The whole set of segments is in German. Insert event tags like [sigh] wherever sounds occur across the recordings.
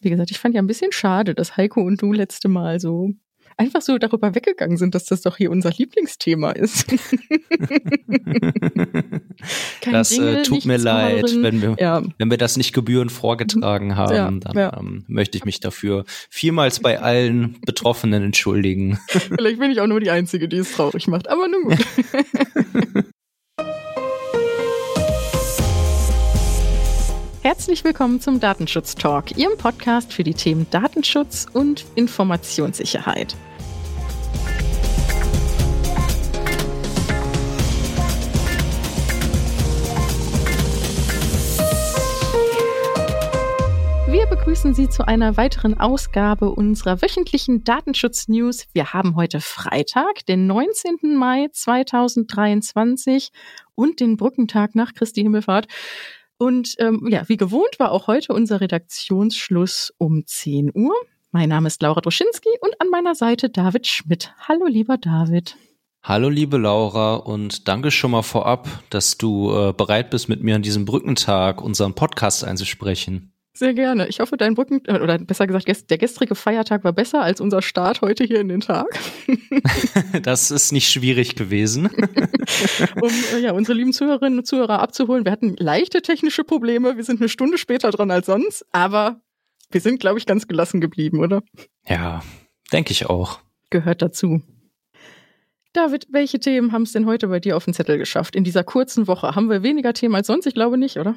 Wie gesagt, ich fand ja ein bisschen schade, dass Heiko und du letzte Mal so einfach so darüber weggegangen sind, dass das doch hier unser Lieblingsthema ist. [laughs] das äh, tut mir leid, wenn wir, ja. wenn wir das nicht gebührend vorgetragen haben, ja, dann ja. Ähm, möchte ich mich dafür vielmals bei allen Betroffenen entschuldigen. Vielleicht bin ich auch nur die Einzige, die es traurig macht, aber nun gut. [laughs] Herzlich willkommen zum Datenschutz Talk, Ihrem Podcast für die Themen Datenschutz und Informationssicherheit. Wir begrüßen Sie zu einer weiteren Ausgabe unserer wöchentlichen Datenschutz-News. Wir haben heute Freitag, den 19. Mai 2023 und den Brückentag nach Christi Himmelfahrt. Und ähm, ja, wie gewohnt war auch heute unser Redaktionsschluss um 10 Uhr. Mein Name ist Laura Droschinski und an meiner Seite David Schmidt. Hallo, lieber David. Hallo, liebe Laura, und danke schon mal vorab, dass du äh, bereit bist, mit mir an diesem Brückentag unseren Podcast einzusprechen. Sehr gerne. Ich hoffe, dein Brücken, äh, oder besser gesagt, der gestrige Feiertag war besser als unser Start heute hier in den Tag. [laughs] das ist nicht schwierig gewesen. [laughs] um äh, ja, unsere lieben Zuhörerinnen und Zuhörer abzuholen. Wir hatten leichte technische Probleme. Wir sind eine Stunde später dran als sonst, aber wir sind, glaube ich, ganz gelassen geblieben, oder? Ja, denke ich auch. Gehört dazu. David, welche Themen haben es denn heute bei dir auf den Zettel geschafft? In dieser kurzen Woche haben wir weniger Themen als sonst? Ich glaube nicht, oder?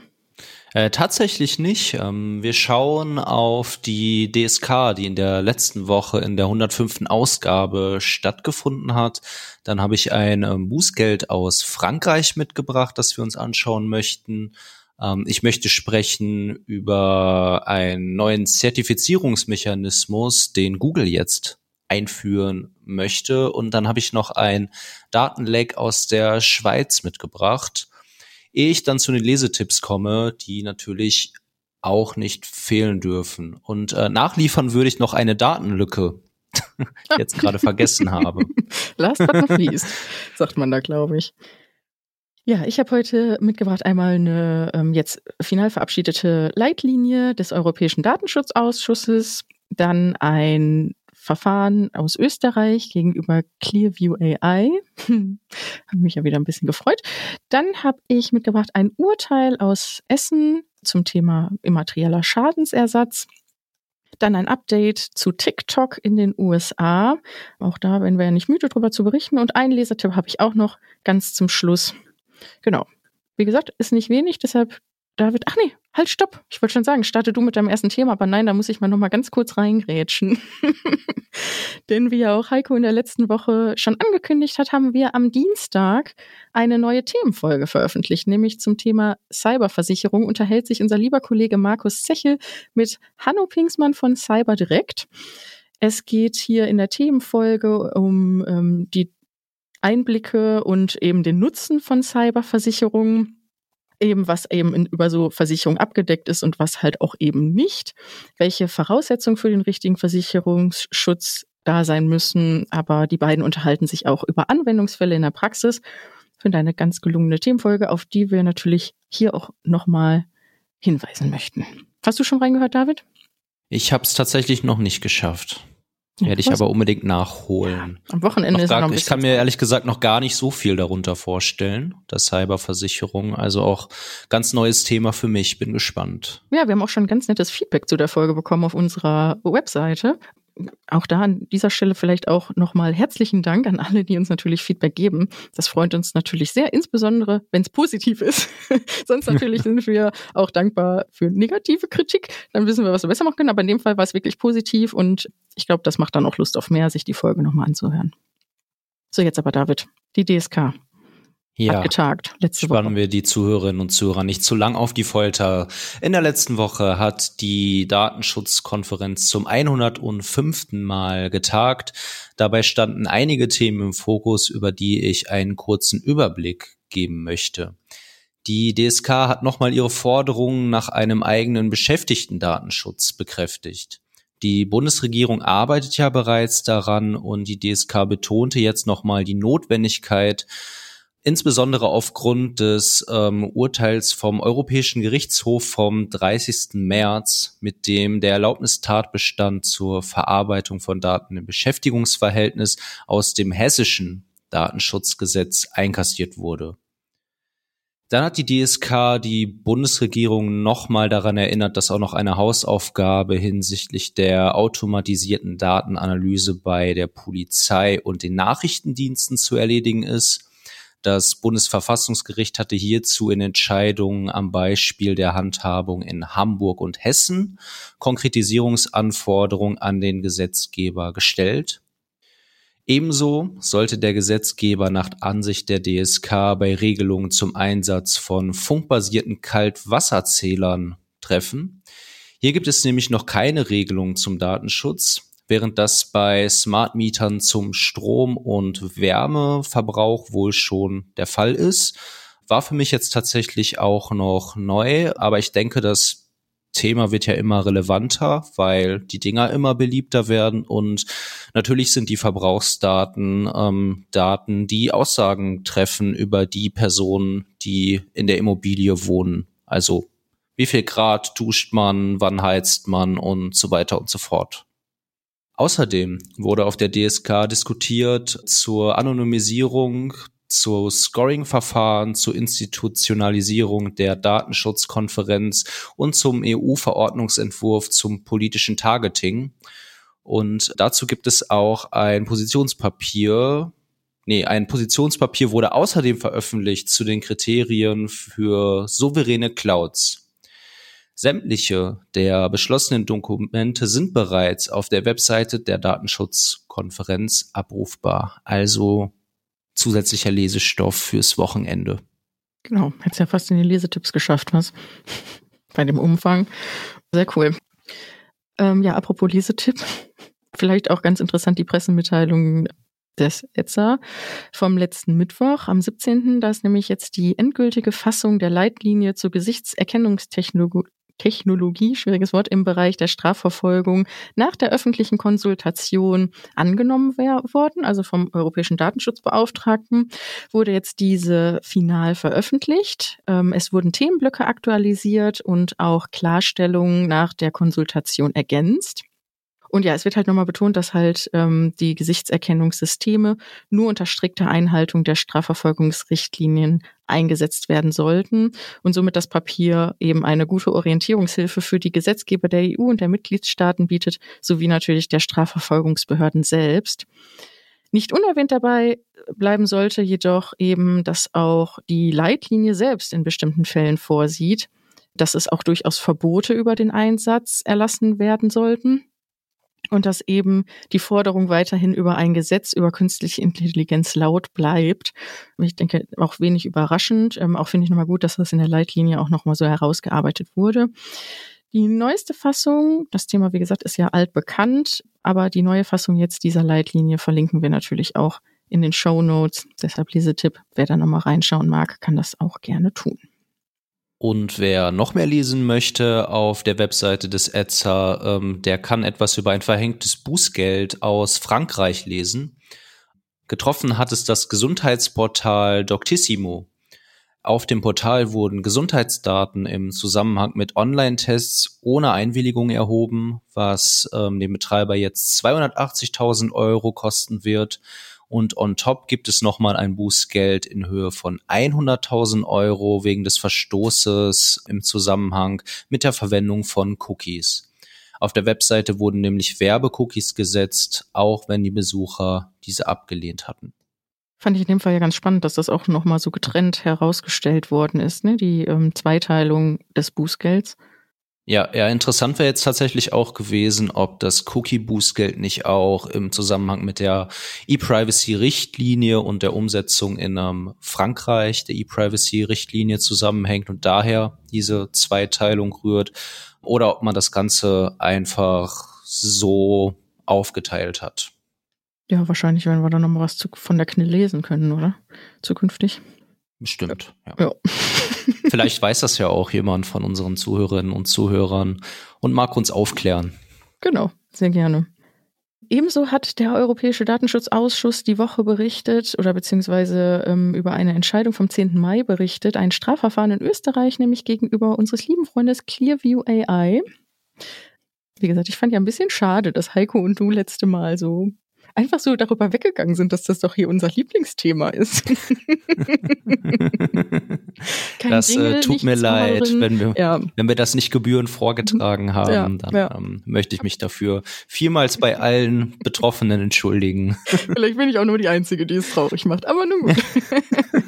Äh, tatsächlich nicht. Ähm, wir schauen auf die DSK, die in der letzten Woche in der 105. Ausgabe stattgefunden hat. Dann habe ich ein ähm, Bußgeld aus Frankreich mitgebracht, das wir uns anschauen möchten. Ähm, ich möchte sprechen über einen neuen Zertifizierungsmechanismus, den Google jetzt einführen möchte. Und dann habe ich noch ein Datenleck aus der Schweiz mitgebracht ehe ich dann zu den Lesetipps komme, die natürlich auch nicht fehlen dürfen. Und äh, nachliefern würde ich noch eine Datenlücke, [laughs] die ich jetzt gerade vergessen habe. [laughs] Last but not least, sagt man da, glaube ich. Ja, ich habe heute mitgebracht einmal eine ähm, jetzt final verabschiedete Leitlinie des Europäischen Datenschutzausschusses, dann ein Verfahren aus Österreich gegenüber Clearview AI. [laughs] Habe mich ja wieder ein bisschen gefreut. Dann habe ich mitgebracht ein Urteil aus Essen zum Thema immaterieller Schadensersatz. Dann ein Update zu TikTok in den USA. Auch da werden wir ja nicht müde darüber zu berichten. Und einen Lesertipp habe ich auch noch ganz zum Schluss. Genau. Wie gesagt, ist nicht wenig, deshalb David, ach nee, halt, stopp. Ich wollte schon sagen, starte du mit deinem ersten Thema, aber nein, da muss ich mal noch mal ganz kurz reingrätschen. [laughs] Denn wie ja auch Heiko in der letzten Woche schon angekündigt hat, haben wir am Dienstag eine neue Themenfolge veröffentlicht, nämlich zum Thema Cyberversicherung unterhält sich unser lieber Kollege Markus Zechel mit Hanno Pingsmann von Cyber Direct. Es geht hier in der Themenfolge um ähm, die Einblicke und eben den Nutzen von Cyberversicherungen eben, was eben in, über so Versicherung abgedeckt ist und was halt auch eben nicht, welche Voraussetzungen für den richtigen Versicherungsschutz da sein müssen. Aber die beiden unterhalten sich auch über Anwendungsfälle in der Praxis. Finde eine ganz gelungene Themenfolge, auf die wir natürlich hier auch nochmal hinweisen möchten. Hast du schon reingehört, David? Ich habe es tatsächlich noch nicht geschafft. Werde ich aber unbedingt nachholen. Ja, am Wochenende noch ist gar, noch Ich kann mir ehrlich gesagt noch gar nicht so viel darunter vorstellen, der Cyberversicherung. Also auch ganz neues Thema für mich. Bin gespannt. Ja, wir haben auch schon ganz nettes Feedback zu der Folge bekommen auf unserer Webseite auch da an dieser Stelle vielleicht auch nochmal herzlichen Dank an alle, die uns natürlich Feedback geben. Das freut uns natürlich sehr, insbesondere wenn es positiv ist. [laughs] Sonst natürlich [laughs] sind wir auch dankbar für negative Kritik. Dann wissen wir, was wir besser machen können. Aber in dem Fall war es wirklich positiv und ich glaube, das macht dann auch Lust auf mehr, sich die Folge nochmal anzuhören. So, jetzt aber David, die DSK ja, getagt. Letzte spannen Woche. wir die Zuhörerinnen und Zuhörer nicht zu lang auf die Folter. In der letzten Woche hat die Datenschutzkonferenz zum 105. Mal getagt. Dabei standen einige Themen im Fokus, über die ich einen kurzen Überblick geben möchte. Die DSK hat nochmal ihre Forderungen nach einem eigenen Beschäftigten-Datenschutz bekräftigt. Die Bundesregierung arbeitet ja bereits daran und die DSK betonte jetzt nochmal die Notwendigkeit, insbesondere aufgrund des ähm, Urteils vom Europäischen Gerichtshof vom 30. März, mit dem der Erlaubnistatbestand zur Verarbeitung von Daten im Beschäftigungsverhältnis aus dem hessischen Datenschutzgesetz einkassiert wurde. Dann hat die DSK die Bundesregierung nochmal daran erinnert, dass auch noch eine Hausaufgabe hinsichtlich der automatisierten Datenanalyse bei der Polizei und den Nachrichtendiensten zu erledigen ist. Das Bundesverfassungsgericht hatte hierzu in Entscheidungen am Beispiel der Handhabung in Hamburg und Hessen Konkretisierungsanforderungen an den Gesetzgeber gestellt. Ebenso sollte der Gesetzgeber nach Ansicht der DSK bei Regelungen zum Einsatz von funkbasierten Kaltwasserzählern treffen. Hier gibt es nämlich noch keine Regelung zum Datenschutz während das bei Smart Mietern zum Strom- und Wärmeverbrauch wohl schon der Fall ist. War für mich jetzt tatsächlich auch noch neu, aber ich denke, das Thema wird ja immer relevanter, weil die Dinger immer beliebter werden und natürlich sind die Verbrauchsdaten ähm, Daten, die Aussagen treffen über die Personen, die in der Immobilie wohnen. Also wie viel Grad duscht man, wann heizt man und so weiter und so fort. Außerdem wurde auf der DSK diskutiert zur Anonymisierung, zu Scoring-Verfahren, zur Institutionalisierung der Datenschutzkonferenz und zum EU-Verordnungsentwurf zum politischen Targeting. Und dazu gibt es auch ein Positionspapier. Nee, ein Positionspapier wurde außerdem veröffentlicht zu den Kriterien für souveräne Clouds. Sämtliche der beschlossenen Dokumente sind bereits auf der Webseite der Datenschutzkonferenz abrufbar. Also zusätzlicher Lesestoff fürs Wochenende. Genau, hätte ja fast in die Lesetipps geschafft, was? [laughs] Bei dem Umfang. Sehr cool. Ähm, ja, apropos Lesetipp. [laughs] Vielleicht auch ganz interessant die Pressemitteilung des ETSA vom letzten Mittwoch am 17. Da ist nämlich jetzt die endgültige Fassung der Leitlinie zur Gesichtserkennungstechnologie Technologie, schwieriges Wort, im Bereich der Strafverfolgung nach der öffentlichen Konsultation angenommen worden, also vom Europäischen Datenschutzbeauftragten, wurde jetzt diese final veröffentlicht. Ähm, es wurden Themenblöcke aktualisiert und auch Klarstellungen nach der Konsultation ergänzt. Und ja, es wird halt nochmal betont, dass halt ähm, die Gesichtserkennungssysteme nur unter strikter Einhaltung der Strafverfolgungsrichtlinien eingesetzt werden sollten und somit das Papier eben eine gute Orientierungshilfe für die Gesetzgeber der EU und der Mitgliedstaaten bietet, sowie natürlich der Strafverfolgungsbehörden selbst. Nicht unerwähnt dabei bleiben sollte jedoch eben, dass auch die Leitlinie selbst in bestimmten Fällen vorsieht, dass es auch durchaus Verbote über den Einsatz erlassen werden sollten und dass eben die Forderung weiterhin über ein Gesetz über künstliche Intelligenz laut bleibt. Ich denke, auch wenig überraschend. Ähm, auch finde ich nochmal gut, dass das in der Leitlinie auch nochmal so herausgearbeitet wurde. Die neueste Fassung, das Thema, wie gesagt, ist ja altbekannt, aber die neue Fassung jetzt dieser Leitlinie verlinken wir natürlich auch in den Show Notes. Deshalb Lesetipp, wer da nochmal reinschauen mag, kann das auch gerne tun. Und wer noch mehr lesen möchte auf der Webseite des ETSA, ähm, der kann etwas über ein verhängtes Bußgeld aus Frankreich lesen. Getroffen hat es das Gesundheitsportal Doctissimo. Auf dem Portal wurden Gesundheitsdaten im Zusammenhang mit Online-Tests ohne Einwilligung erhoben, was ähm, dem Betreiber jetzt 280.000 Euro kosten wird. Und on top gibt es nochmal ein Bußgeld in Höhe von 100.000 Euro wegen des Verstoßes im Zusammenhang mit der Verwendung von Cookies. Auf der Webseite wurden nämlich Werbecookies gesetzt, auch wenn die Besucher diese abgelehnt hatten. Fand ich in dem Fall ja ganz spannend, dass das auch nochmal so getrennt herausgestellt worden ist, ne? die ähm, Zweiteilung des Bußgelds. Ja, ja, interessant wäre jetzt tatsächlich auch gewesen, ob das Cookie-Bußgeld nicht auch im Zusammenhang mit der E-Privacy-Richtlinie und der Umsetzung in ähm, Frankreich der E-Privacy-Richtlinie zusammenhängt und daher diese Zweiteilung rührt oder ob man das Ganze einfach so aufgeteilt hat. Ja, wahrscheinlich werden wir da nochmal was zu, von der Knill lesen können, oder? Zukünftig. Bestimmt, ja. ja. [laughs] Vielleicht weiß das ja auch jemand von unseren Zuhörerinnen und Zuhörern und mag uns aufklären. Genau, sehr gerne. Ebenso hat der Europäische Datenschutzausschuss die Woche berichtet oder beziehungsweise ähm, über eine Entscheidung vom 10. Mai berichtet, ein Strafverfahren in Österreich, nämlich gegenüber unseres lieben Freundes Clearview AI. Wie gesagt, ich fand ja ein bisschen schade, dass Heiko und du letzte Mal so einfach so darüber weggegangen sind, dass das doch hier unser Lieblingsthema ist. [laughs] das äh, Jingle, äh, tut mir leid, wenn wir, ja. wenn wir das nicht gebührend vorgetragen haben, ja, dann ja. Ähm, möchte ich mich dafür vielmals bei allen Betroffenen entschuldigen. [laughs] Vielleicht bin ich auch nur die Einzige, die es traurig macht, aber nun gut. [laughs]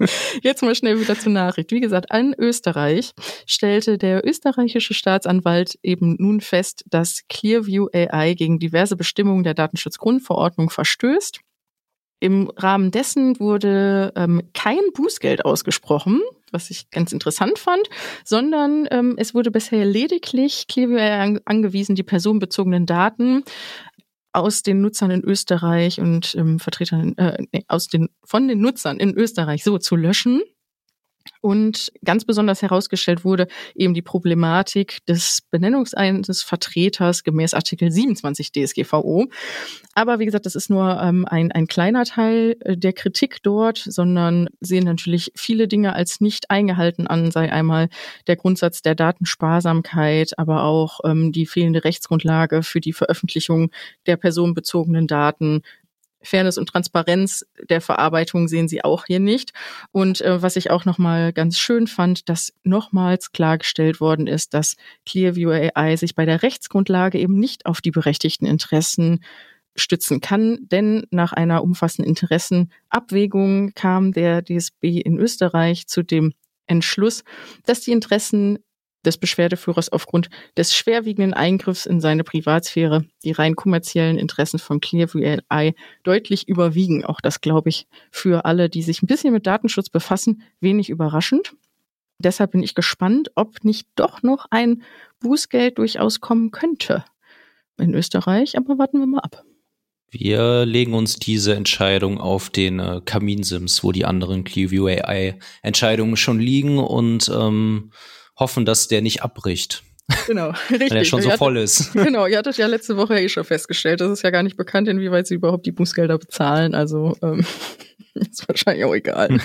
[laughs] Jetzt mal schnell wieder zur Nachricht. Wie gesagt, an Österreich stellte der österreichische Staatsanwalt eben nun fest, dass Clearview AI gegen diverse Bestimmungen der Datenschutzgrundverordnung verstößt. Im Rahmen dessen wurde ähm, kein Bußgeld ausgesprochen, was ich ganz interessant fand, sondern ähm, es wurde bisher lediglich Clearview AI angewiesen, die personenbezogenen Daten aus den Nutzern in Österreich und ähm, Vertretern äh, nee, aus den von den Nutzern in Österreich so zu löschen. Und ganz besonders herausgestellt wurde eben die Problematik des Benennungs eines Vertreters gemäß Artikel 27 DSGVO. Aber wie gesagt, das ist nur ähm, ein, ein kleiner Teil äh, der Kritik dort, sondern sehen natürlich viele Dinge als nicht eingehalten an, sei einmal der Grundsatz der Datensparsamkeit, aber auch ähm, die fehlende Rechtsgrundlage für die Veröffentlichung der personenbezogenen Daten, Fairness und Transparenz der Verarbeitung sehen sie auch hier nicht. Und äh, was ich auch nochmal ganz schön fand, dass nochmals klargestellt worden ist, dass Clearview AI sich bei der Rechtsgrundlage eben nicht auf die berechtigten Interessen stützen kann, denn nach einer umfassenden Interessenabwägung kam der DSB in Österreich zu dem Entschluss, dass die Interessen des Beschwerdeführers aufgrund des schwerwiegenden Eingriffs in seine Privatsphäre die rein kommerziellen Interessen von Clearview AI deutlich überwiegen. Auch das glaube ich für alle, die sich ein bisschen mit Datenschutz befassen, wenig überraschend. Deshalb bin ich gespannt, ob nicht doch noch ein Bußgeld durchaus kommen könnte in Österreich. Aber warten wir mal ab. Wir legen uns diese Entscheidung auf den äh, Kaminsims, wo die anderen Clearview AI Entscheidungen schon liegen und ähm, hoffen, dass der nicht abbricht. Genau, richtig. [laughs] Wenn er schon so voll ist. [laughs] Genau, ihr hattet ja letzte Woche eh schon festgestellt, das ist ja gar nicht bekannt, inwieweit sie überhaupt die Bußgelder bezahlen. Also ähm, [laughs] ist wahrscheinlich auch egal.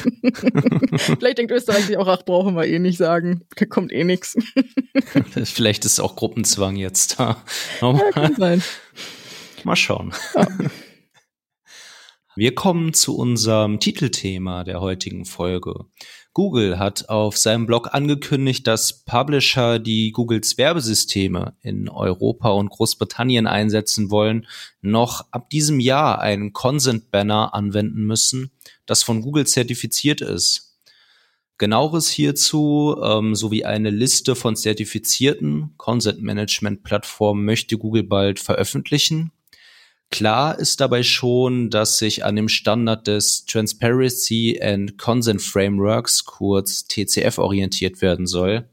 Vielleicht denkt Österreich sich auch, ach, brauchen wir eh nicht sagen. Da kommt eh nichts. Vielleicht ist auch Gruppenzwang jetzt. ja, kann sein. Mal schauen. Ja. Wir kommen zu unserem Titelthema der heutigen Folge. Google hat auf seinem Blog angekündigt, dass Publisher, die Googles Werbesysteme in Europa und Großbritannien einsetzen wollen, noch ab diesem Jahr einen Consent Banner anwenden müssen, das von Google zertifiziert ist. Genaueres hierzu ähm, sowie eine Liste von zertifizierten Consent Management Plattformen möchte Google bald veröffentlichen. Klar ist dabei schon, dass sich an dem Standard des Transparency and Consent Frameworks, kurz TCF, orientiert werden soll.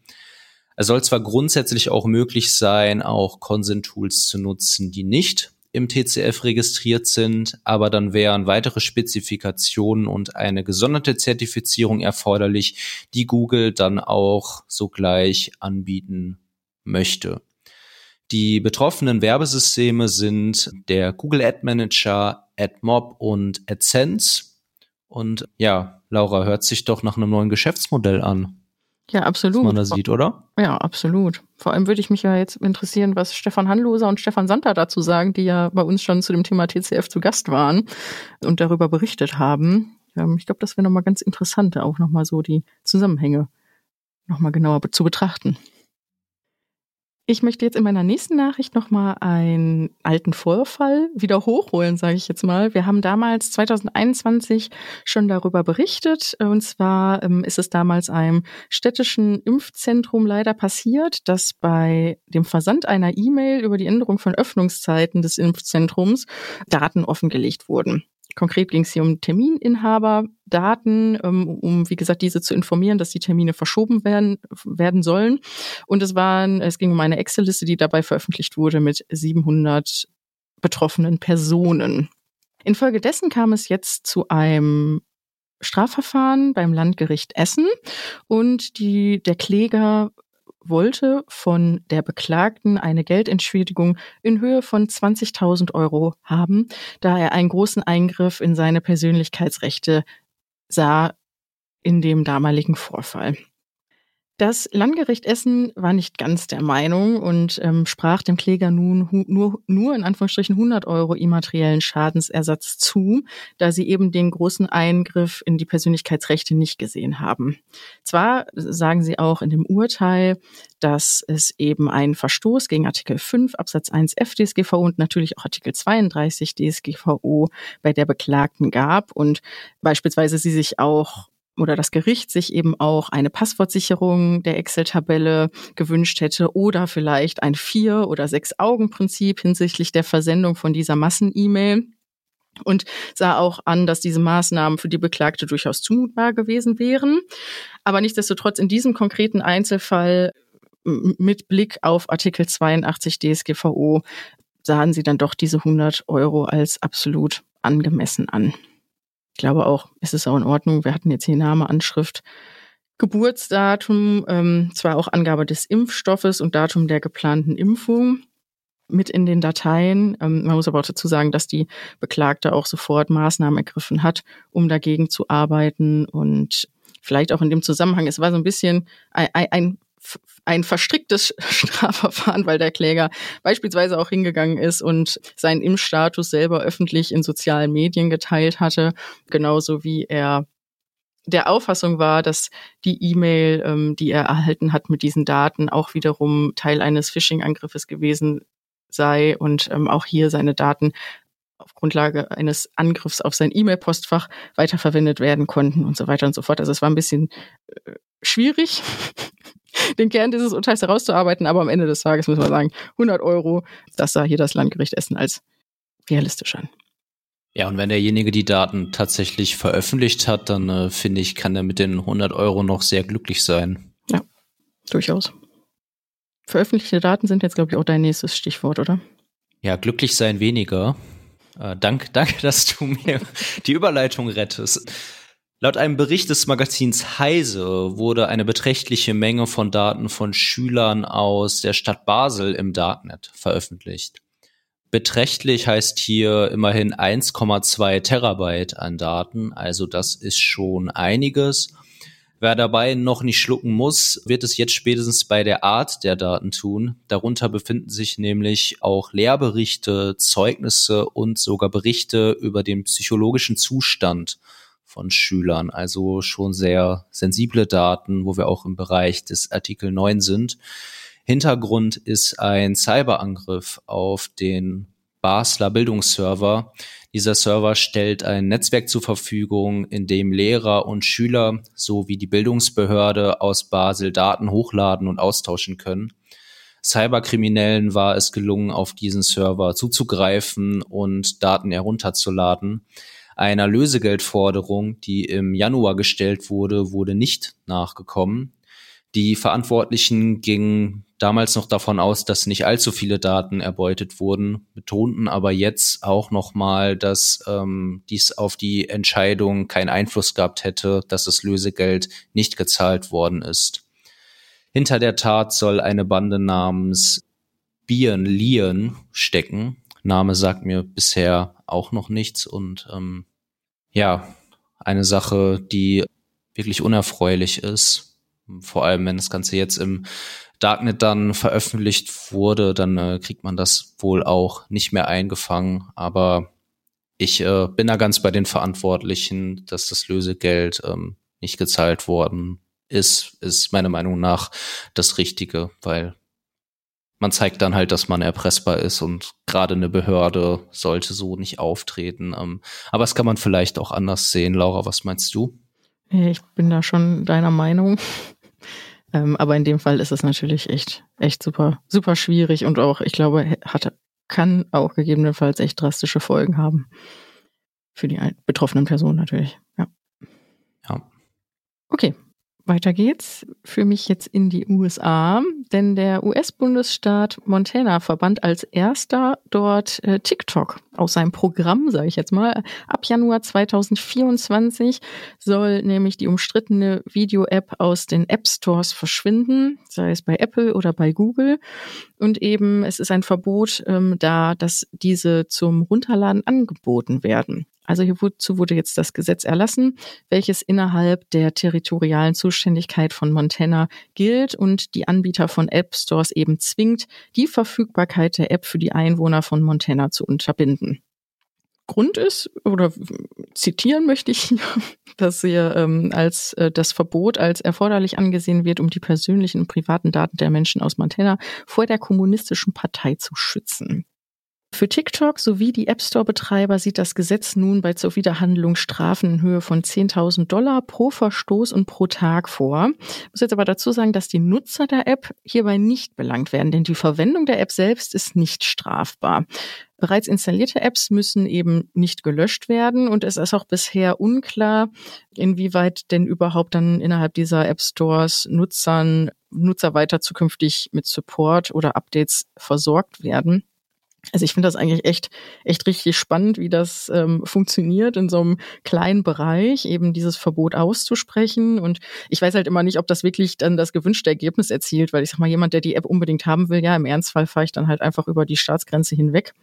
Es soll zwar grundsätzlich auch möglich sein, auch Consent-Tools zu nutzen, die nicht im TCF registriert sind, aber dann wären weitere Spezifikationen und eine gesonderte Zertifizierung erforderlich, die Google dann auch sogleich anbieten möchte. Die betroffenen Werbesysteme sind der Google Ad Manager, AdMob und AdSense. Und ja, Laura, hört sich doch nach einem neuen Geschäftsmodell an. Ja, absolut. Was man da sieht, oder? Ja, absolut. Vor allem würde ich mich ja jetzt interessieren, was Stefan Hanloser und Stefan Santer dazu sagen, die ja bei uns schon zu dem Thema TCF zu Gast waren und darüber berichtet haben. Ich glaube, das wäre nochmal ganz interessant, auch nochmal so die Zusammenhänge nochmal genauer zu betrachten. Ich möchte jetzt in meiner nächsten Nachricht nochmal einen alten Vorfall wieder hochholen, sage ich jetzt mal. Wir haben damals 2021 schon darüber berichtet. Und zwar ähm, ist es damals einem städtischen Impfzentrum leider passiert, dass bei dem Versand einer E-Mail über die Änderung von Öffnungszeiten des Impfzentrums Daten offengelegt wurden. Konkret ging es hier um Termininhaberdaten, ähm, um, wie gesagt, diese zu informieren, dass die Termine verschoben werden, werden sollen. Und es waren, es ging um eine Excel-Liste, die dabei veröffentlicht wurde mit 700 betroffenen Personen. Infolgedessen kam es jetzt zu einem Strafverfahren beim Landgericht Essen und die, der Kläger wollte von der Beklagten eine Geldentschädigung in Höhe von 20.000 Euro haben, da er einen großen Eingriff in seine Persönlichkeitsrechte sah in dem damaligen Vorfall. Das Landgericht Essen war nicht ganz der Meinung und ähm, sprach dem Kläger nun nur, nur in Anführungsstrichen 100 Euro immateriellen Schadensersatz zu, da sie eben den großen Eingriff in die Persönlichkeitsrechte nicht gesehen haben. Zwar sagen sie auch in dem Urteil, dass es eben einen Verstoß gegen Artikel 5 Absatz 1 FDSGVO und natürlich auch Artikel 32 DSGVO bei der Beklagten gab und beispielsweise sie sich auch oder das Gericht sich eben auch eine Passwortsicherung der Excel-Tabelle gewünscht hätte oder vielleicht ein Vier- oder Sechs-Augen-Prinzip hinsichtlich der Versendung von dieser Massen-E-Mail und sah auch an, dass diese Maßnahmen für die Beklagte durchaus zumutbar gewesen wären. Aber nichtsdestotrotz in diesem konkreten Einzelfall mit Blick auf Artikel 82 DSGVO sahen sie dann doch diese 100 Euro als absolut angemessen an. Ich glaube auch, ist es auch in Ordnung. Wir hatten jetzt hier Name, Anschrift, Geburtsdatum, ähm, zwar auch Angabe des Impfstoffes und Datum der geplanten Impfung mit in den Dateien. Ähm, man muss aber auch dazu sagen, dass die Beklagte auch sofort Maßnahmen ergriffen hat, um dagegen zu arbeiten und vielleicht auch in dem Zusammenhang, es war so ein bisschen ein, ein ein verstricktes [laughs] Strafverfahren, weil der Kläger beispielsweise auch hingegangen ist und seinen Impfstatus selber öffentlich in sozialen Medien geteilt hatte, genauso wie er der Auffassung war, dass die E-Mail, ähm, die er erhalten hat mit diesen Daten, auch wiederum Teil eines Phishing-Angriffes gewesen sei und ähm, auch hier seine Daten auf Grundlage eines Angriffs auf sein E-Mail-Postfach weiterverwendet werden konnten und so weiter und so fort. Also es war ein bisschen äh, schwierig, den Kern dieses Urteils herauszuarbeiten, aber am Ende des Tages müssen wir sagen, 100 Euro, das sah hier das Landgericht Essen als realistisch an. Ja, und wenn derjenige die Daten tatsächlich veröffentlicht hat, dann äh, finde ich, kann er mit den 100 Euro noch sehr glücklich sein. Ja, durchaus. Veröffentlichte Daten sind jetzt, glaube ich, auch dein nächstes Stichwort, oder? Ja, glücklich sein weniger. Äh, dank, [laughs] danke, dass du mir die Überleitung rettest. Laut einem Bericht des Magazins Heise wurde eine beträchtliche Menge von Daten von Schülern aus der Stadt Basel im Darknet veröffentlicht. Beträchtlich heißt hier immerhin 1,2 Terabyte an Daten, also das ist schon einiges. Wer dabei noch nicht schlucken muss, wird es jetzt spätestens bei der Art der Daten tun. Darunter befinden sich nämlich auch Lehrberichte, Zeugnisse und sogar Berichte über den psychologischen Zustand von Schülern. Also schon sehr sensible Daten, wo wir auch im Bereich des Artikel 9 sind. Hintergrund ist ein Cyberangriff auf den Basler Bildungsserver. Dieser Server stellt ein Netzwerk zur Verfügung, in dem Lehrer und Schüler sowie die Bildungsbehörde aus Basel Daten hochladen und austauschen können. Cyberkriminellen war es gelungen, auf diesen Server zuzugreifen und Daten herunterzuladen. Einer Lösegeldforderung, die im Januar gestellt wurde, wurde nicht nachgekommen. Die Verantwortlichen gingen damals noch davon aus, dass nicht allzu viele Daten erbeutet wurden, betonten aber jetzt auch nochmal, dass ähm, dies auf die Entscheidung keinen Einfluss gehabt hätte, dass das Lösegeld nicht gezahlt worden ist. Hinter der Tat soll eine Bande namens Bien Lien stecken. Name sagt mir bisher auch noch nichts und ähm, ja, eine Sache, die wirklich unerfreulich ist. Vor allem, wenn das Ganze jetzt im Darknet dann veröffentlicht wurde, dann äh, kriegt man das wohl auch nicht mehr eingefangen. Aber ich äh, bin da ganz bei den Verantwortlichen, dass das Lösegeld ähm, nicht gezahlt worden ist, ist meiner Meinung nach das Richtige, weil man zeigt dann halt, dass man erpressbar ist und gerade eine Behörde sollte so nicht auftreten. Ähm, aber das kann man vielleicht auch anders sehen. Laura, was meinst du? Ich bin da schon deiner Meinung. [laughs] Ähm, aber in dem Fall ist es natürlich echt, echt super, super schwierig und auch, ich glaube, hat, kann auch gegebenenfalls echt drastische Folgen haben. Für die betroffenen Personen natürlich, ja. Ja. Okay, weiter geht's für mich jetzt in die USA, denn der US-Bundesstaat Montana verband als erster dort äh, TikTok aus seinem Programm, sage ich jetzt mal. Ab Januar 2024 soll nämlich die umstrittene Video-App aus den App Stores verschwinden, sei es bei Apple oder bei Google. Und eben, es ist ein Verbot ähm, da, dass diese zum Runterladen angeboten werden. Also hierzu wurde jetzt das Gesetz erlassen, welches innerhalb der territorialen Zuständigkeit von Montana gilt und die Anbieter von App Stores eben zwingt, die Verfügbarkeit der App für die Einwohner von Montana zu unterbinden. Grund ist, oder zitieren möchte ich hier, [laughs] dass hier ähm, als äh, das Verbot als erforderlich angesehen wird, um die persönlichen und privaten Daten der Menschen aus Montana vor der kommunistischen Partei zu schützen. Für TikTok sowie die App Store-Betreiber sieht das Gesetz nun bei Zuwiderhandlung Strafen in Höhe von 10.000 Dollar pro Verstoß und pro Tag vor. Ich muss jetzt aber dazu sagen, dass die Nutzer der App hierbei nicht belangt werden, denn die Verwendung der App selbst ist nicht strafbar. Bereits installierte Apps müssen eben nicht gelöscht werden und es ist auch bisher unklar, inwieweit denn überhaupt dann innerhalb dieser App Stores Nutzern, Nutzer weiter zukünftig mit Support oder Updates versorgt werden. Also ich finde das eigentlich echt, echt richtig spannend, wie das ähm, funktioniert, in so einem kleinen Bereich eben dieses Verbot auszusprechen. Und ich weiß halt immer nicht, ob das wirklich dann das gewünschte Ergebnis erzielt, weil ich sag mal, jemand, der die App unbedingt haben will, ja, im Ernstfall fahre ich dann halt einfach über die Staatsgrenze hinweg.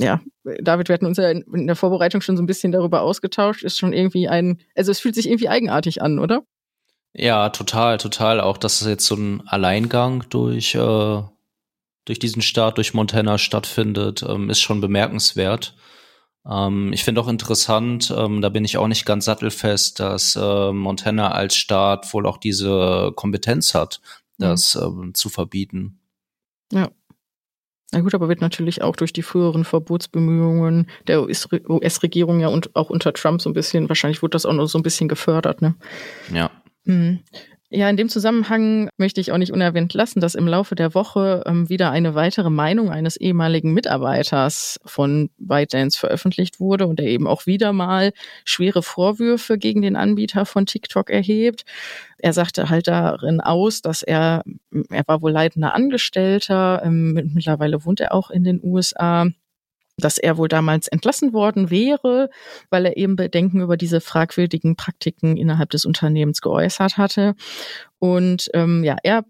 Ja, David, wir hatten uns ja in der Vorbereitung schon so ein bisschen darüber ausgetauscht. Ist schon irgendwie ein, also es fühlt sich irgendwie eigenartig an, oder? Ja, total, total. Auch, dass es jetzt so ein Alleingang durch äh durch diesen Staat, durch Montana stattfindet, ähm, ist schon bemerkenswert. Ähm, ich finde auch interessant, ähm, da bin ich auch nicht ganz sattelfest, dass äh, Montana als Staat wohl auch diese Kompetenz hat, mhm. das mhm. zu verbieten. Ja. Na gut, aber wird natürlich auch durch die früheren Verbotsbemühungen der US-Regierung ja und auch unter Trump so ein bisschen, wahrscheinlich wurde das auch noch so ein bisschen gefördert, ne? Ja. Mhm. Ja, in dem Zusammenhang möchte ich auch nicht unerwähnt lassen, dass im Laufe der Woche ähm, wieder eine weitere Meinung eines ehemaligen Mitarbeiters von ByteDance veröffentlicht wurde und er eben auch wieder mal schwere Vorwürfe gegen den Anbieter von TikTok erhebt. Er sagte halt darin aus, dass er, er war wohl leitender Angestellter, ähm, mittlerweile wohnt er auch in den USA dass er wohl damals entlassen worden wäre, weil er eben Bedenken über diese fragwürdigen Praktiken innerhalb des Unternehmens geäußert hatte. Und ähm, ja, er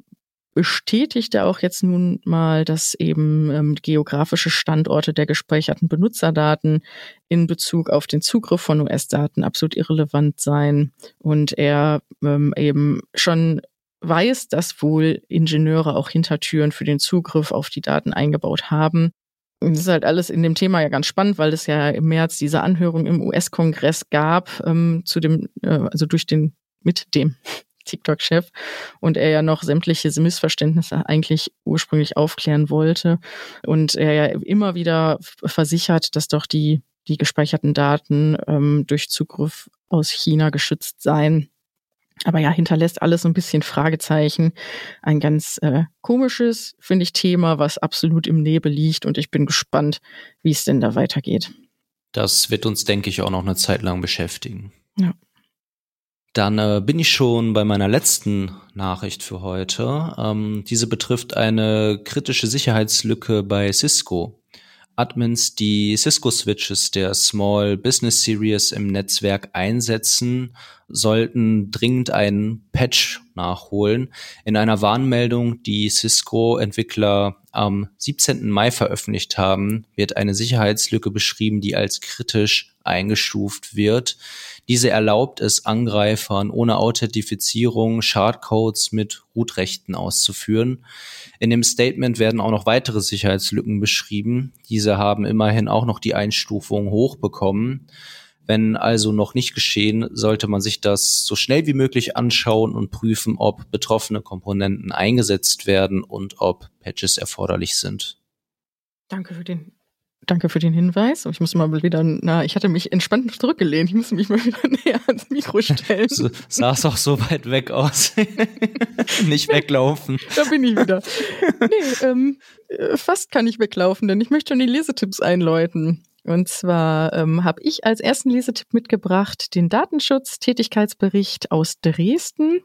bestätigte auch jetzt nun mal, dass eben ähm, geografische Standorte der gespeicherten Benutzerdaten in Bezug auf den Zugriff von US-Daten absolut irrelevant seien und er ähm, eben schon weiß, dass wohl Ingenieure auch Hintertüren für den Zugriff auf die Daten eingebaut haben das ist halt alles in dem Thema ja ganz spannend, weil es ja im März diese Anhörung im US-Kongress gab, ähm, zu dem, äh, also durch den, mit dem [laughs] TikTok-Chef und er ja noch sämtliche Missverständnisse eigentlich ursprünglich aufklären wollte. Und er ja immer wieder versichert, dass doch die, die gespeicherten Daten ähm, durch Zugriff aus China geschützt seien aber ja, hinterlässt alles so ein bisschen Fragezeichen. Ein ganz äh, komisches, finde ich, Thema, was absolut im Nebel liegt. Und ich bin gespannt, wie es denn da weitergeht. Das wird uns, denke ich, auch noch eine Zeit lang beschäftigen. Ja. Dann äh, bin ich schon bei meiner letzten Nachricht für heute. Ähm, diese betrifft eine kritische Sicherheitslücke bei Cisco. Admins, die Cisco-Switches der Small Business Series im Netzwerk einsetzen, sollten dringend einen Patch nachholen. In einer Warnmeldung, die Cisco-Entwickler am 17. Mai veröffentlicht haben, wird eine Sicherheitslücke beschrieben, die als kritisch eingestuft wird. Diese erlaubt es Angreifern ohne Authentifizierung Schadcodes mit Root-Rechten auszuführen. In dem Statement werden auch noch weitere Sicherheitslücken beschrieben. Diese haben immerhin auch noch die Einstufung hochbekommen. Wenn also noch nicht geschehen, sollte man sich das so schnell wie möglich anschauen und prüfen, ob betroffene Komponenten eingesetzt werden und ob Patches erforderlich sind. Danke für den Danke für den Hinweis. Ich muss mal wieder, na, ich hatte mich entspannt zurückgelehnt. Ich muss mich mal wieder [laughs] näher ans Mikro stellen. So, sah's auch so weit weg aus. [laughs] Nicht weglaufen. Da bin ich wieder. Nee, ähm, äh, fast kann ich weglaufen, denn ich möchte schon die Lesetipps einläuten. Und zwar ähm, habe ich als ersten Lesetipp mitgebracht den Datenschutz-Tätigkeitsbericht aus Dresden.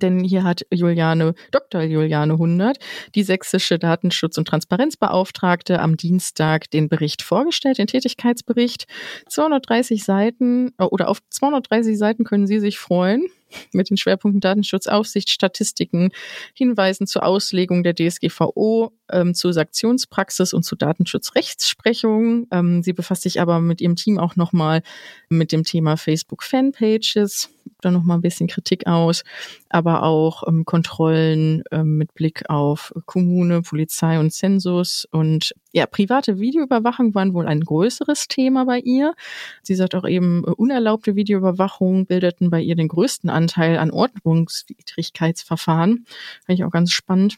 Denn hier hat Juliane, Dr. Juliane Hundert, die sächsische Datenschutz- und Transparenzbeauftragte, am Dienstag den Bericht vorgestellt, den Tätigkeitsbericht. 230 Seiten äh, oder auf 230 Seiten können Sie sich freuen mit den Schwerpunkten Datenschutzaufsicht, Statistiken, Hinweisen zur Auslegung der DSGVO, ähm, zur Sanktionspraxis und zu Datenschutzrechtsprechung. Ähm, sie befasst sich aber mit ihrem Team auch nochmal mit dem Thema Facebook Fanpages, da nochmal ein bisschen Kritik aus, aber auch ähm, Kontrollen ähm, mit Blick auf Kommune, Polizei und Zensus und ja, private Videoüberwachung waren wohl ein größeres Thema bei ihr. Sie sagt auch eben, äh, unerlaubte Videoüberwachung bildeten bei ihr den größten Anteil an Ordnungswidrigkeitsverfahren. Fand ich auch ganz spannend.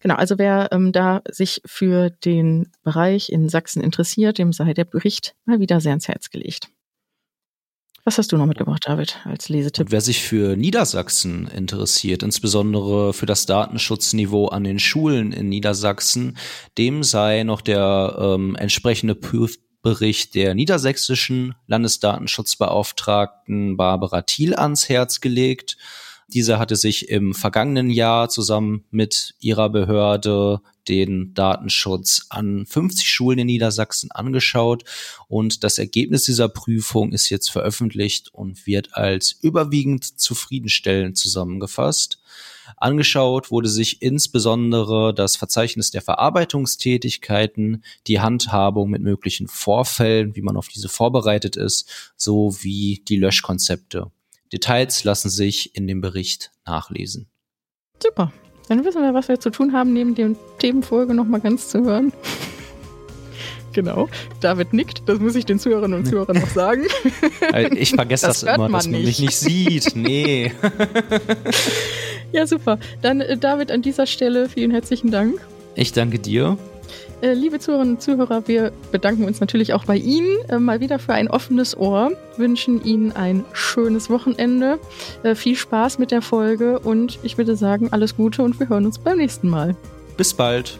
Genau, also wer ähm, da sich für den Bereich in Sachsen interessiert, dem sei der Bericht mal wieder sehr ans Herz gelegt. Was hast du noch mitgebracht, David, als Lesetipp? Und wer sich für Niedersachsen interessiert, insbesondere für das Datenschutzniveau an den Schulen in Niedersachsen, dem sei noch der ähm, entsprechende Prüfbericht der niedersächsischen Landesdatenschutzbeauftragten Barbara Thiel ans Herz gelegt. Diese hatte sich im vergangenen Jahr zusammen mit ihrer Behörde den Datenschutz an 50 Schulen in Niedersachsen angeschaut und das Ergebnis dieser Prüfung ist jetzt veröffentlicht und wird als überwiegend zufriedenstellend zusammengefasst. Angeschaut wurde sich insbesondere das Verzeichnis der Verarbeitungstätigkeiten, die Handhabung mit möglichen Vorfällen, wie man auf diese vorbereitet ist, sowie die Löschkonzepte. Details lassen sich in dem Bericht nachlesen. Super. Dann wissen wir, was wir zu tun haben, neben dem Themenfolge nochmal ganz zu hören. [laughs] Genau. David nickt, das muss ich den Zuhörerinnen und Zuhörern noch sagen. [laughs] Ich vergesse das, das immer, dass man nicht. mich nicht sieht. Nee. [laughs] ja, super. Dann, äh, David, an dieser Stelle vielen herzlichen Dank. Ich danke dir. Äh, liebe Zuhörerinnen und Zuhörer, wir bedanken uns natürlich auch bei Ihnen äh, mal wieder für ein offenes Ohr, wünschen Ihnen ein schönes Wochenende, äh, viel Spaß mit der Folge und ich würde sagen, alles Gute und wir hören uns beim nächsten Mal. Bis bald.